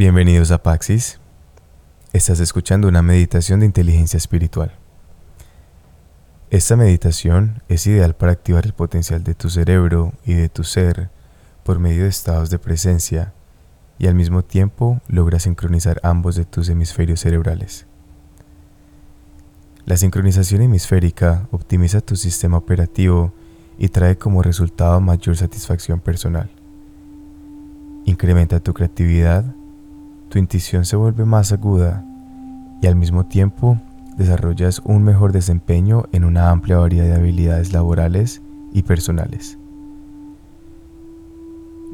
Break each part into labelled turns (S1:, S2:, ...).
S1: Bienvenidos a Paxis. Estás escuchando una meditación de inteligencia espiritual. Esta meditación es ideal para activar el potencial de tu cerebro y de tu ser por medio de estados de presencia y al mismo tiempo logra sincronizar ambos de tus hemisferios cerebrales. La sincronización hemisférica optimiza tu sistema operativo y trae como resultado mayor satisfacción personal. Incrementa tu creatividad tu intuición se vuelve más aguda y al mismo tiempo desarrollas un mejor desempeño en una amplia variedad de habilidades laborales y personales.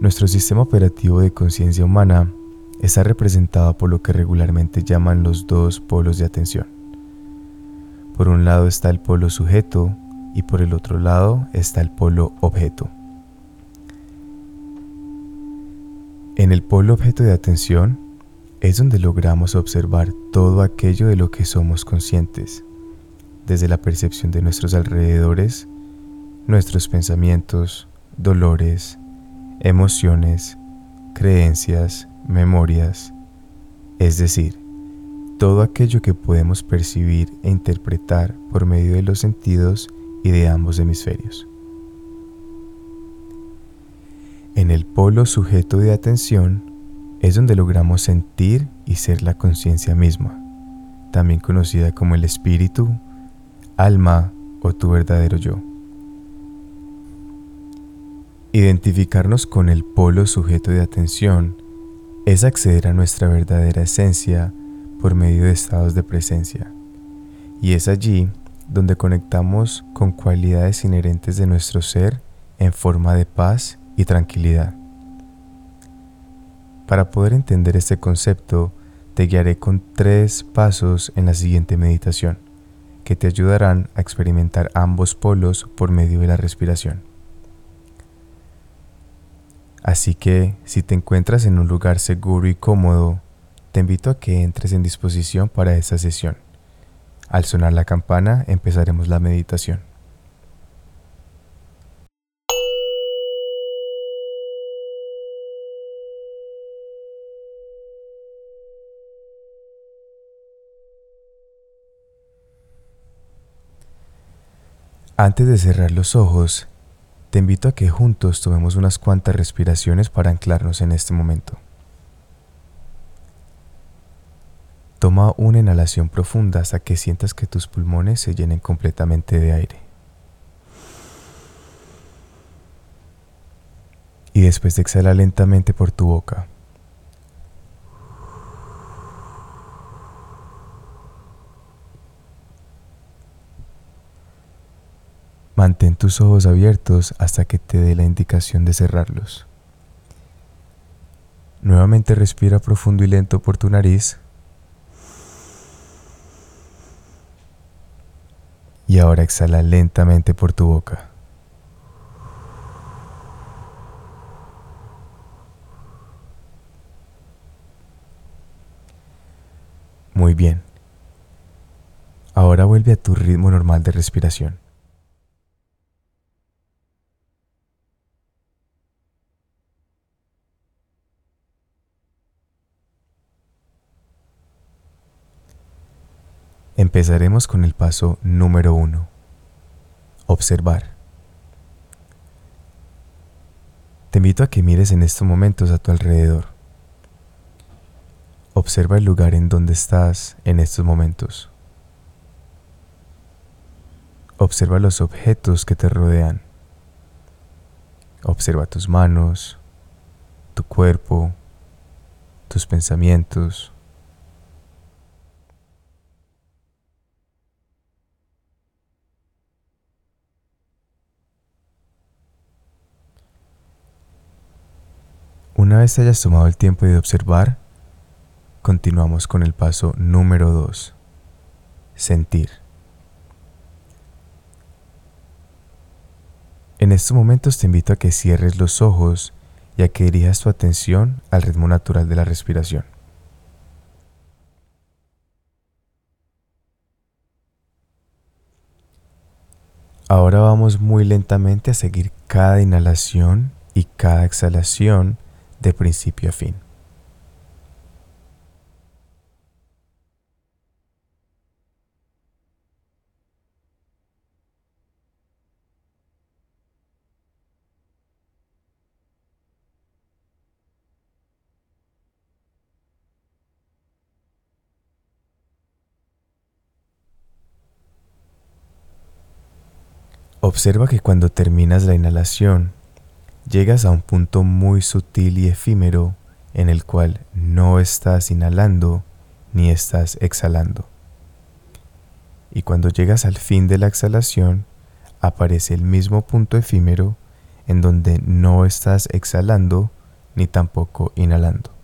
S1: Nuestro sistema operativo de conciencia humana está representado por lo que regularmente llaman los dos polos de atención. Por un lado está el polo sujeto y por el otro lado está el polo objeto. En el polo objeto de atención es donde logramos observar todo aquello de lo que somos conscientes, desde la percepción de nuestros alrededores, nuestros pensamientos, dolores, emociones, creencias, memorias, es decir, todo aquello que podemos percibir e interpretar por medio de los sentidos y de ambos hemisferios. En el polo sujeto de atención es donde logramos sentir y ser la conciencia misma, también conocida como el espíritu, alma o tu verdadero yo. Identificarnos con el polo sujeto de atención es acceder a nuestra verdadera esencia por medio de estados de presencia. Y es allí donde conectamos con cualidades inherentes de nuestro ser en forma de paz y tranquilidad. Para poder entender este concepto, te guiaré con tres pasos en la siguiente meditación, que te ayudarán a experimentar ambos polos por medio de la respiración. Así que, si te encuentras en un lugar seguro y cómodo, te invito a que entres en disposición para esta sesión. Al sonar la campana, empezaremos la meditación. Antes de cerrar los ojos, te invito a que juntos tomemos unas cuantas respiraciones para anclarnos en este momento. Toma una inhalación profunda hasta que sientas que tus pulmones se llenen completamente de aire. Y después de exhala lentamente por tu boca. Mantén tus ojos abiertos hasta que te dé la indicación de cerrarlos. Nuevamente respira profundo y lento por tu nariz. Y ahora exhala lentamente por tu boca. Muy bien. Ahora vuelve a tu ritmo normal de respiración. Empezaremos con el paso número uno. Observar. Te invito a que mires en estos momentos a tu alrededor. Observa el lugar en donde estás en estos momentos. Observa los objetos que te rodean. Observa tus manos, tu cuerpo, tus pensamientos Una vez hayas tomado el tiempo de observar, continuamos con el paso número 2, sentir. En estos momentos te invito a que cierres los ojos y a que dirijas tu atención al ritmo natural de la respiración. Ahora vamos muy lentamente a seguir cada inhalación y cada exhalación de principio a fin. Observa que cuando terminas la inhalación, llegas a un punto muy sutil y efímero en el cual no estás inhalando ni estás exhalando. Y cuando llegas al fin de la exhalación, aparece el mismo punto efímero en donde no estás exhalando ni tampoco inhalando.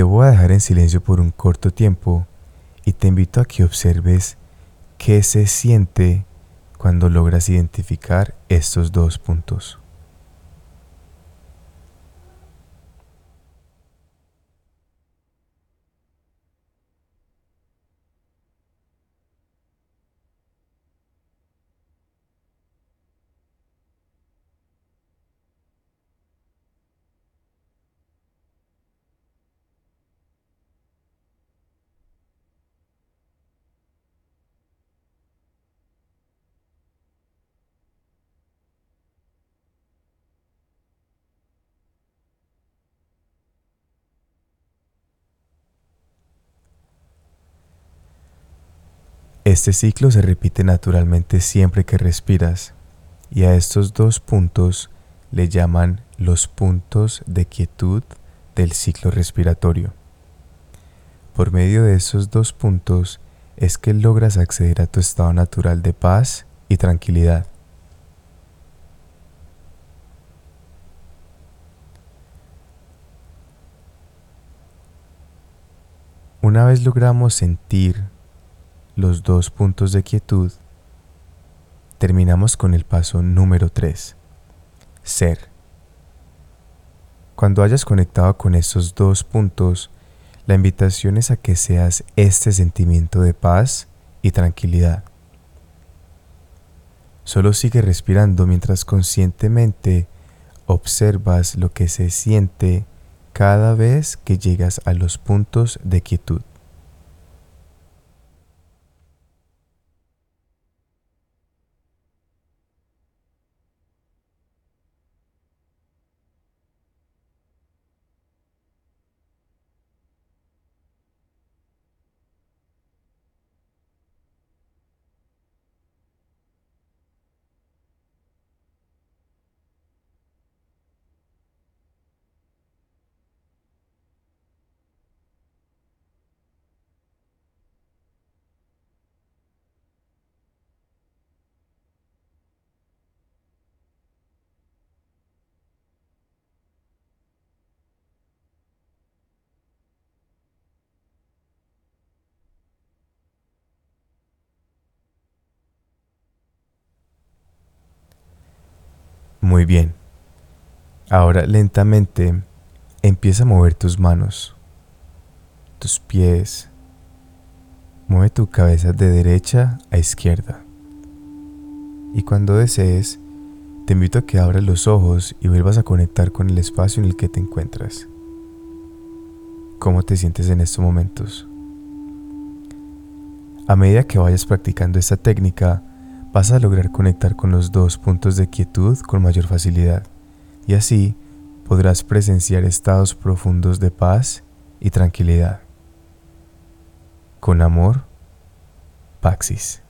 S1: Te voy a dejar en silencio por un corto tiempo y te invito a que observes qué se siente cuando logras identificar estos dos puntos. Este ciclo se repite naturalmente siempre que respiras y a estos dos puntos le llaman los puntos de quietud del ciclo respiratorio. Por medio de esos dos puntos es que logras acceder a tu estado natural de paz y tranquilidad. Una vez logramos sentir los dos puntos de quietud, terminamos con el paso número 3, ser. Cuando hayas conectado con esos dos puntos, la invitación es a que seas este sentimiento de paz y tranquilidad. Solo sigue respirando mientras conscientemente observas lo que se siente cada vez que llegas a los puntos de quietud. Muy bien. Ahora lentamente empieza a mover tus manos, tus pies. Mueve tu cabeza de derecha a izquierda. Y cuando desees, te invito a que abras los ojos y vuelvas a conectar con el espacio en el que te encuentras. ¿Cómo te sientes en estos momentos? A medida que vayas practicando esta técnica, vas a lograr conectar con los dos puntos de quietud con mayor facilidad y así podrás presenciar estados profundos de paz y tranquilidad. Con amor, Paxis.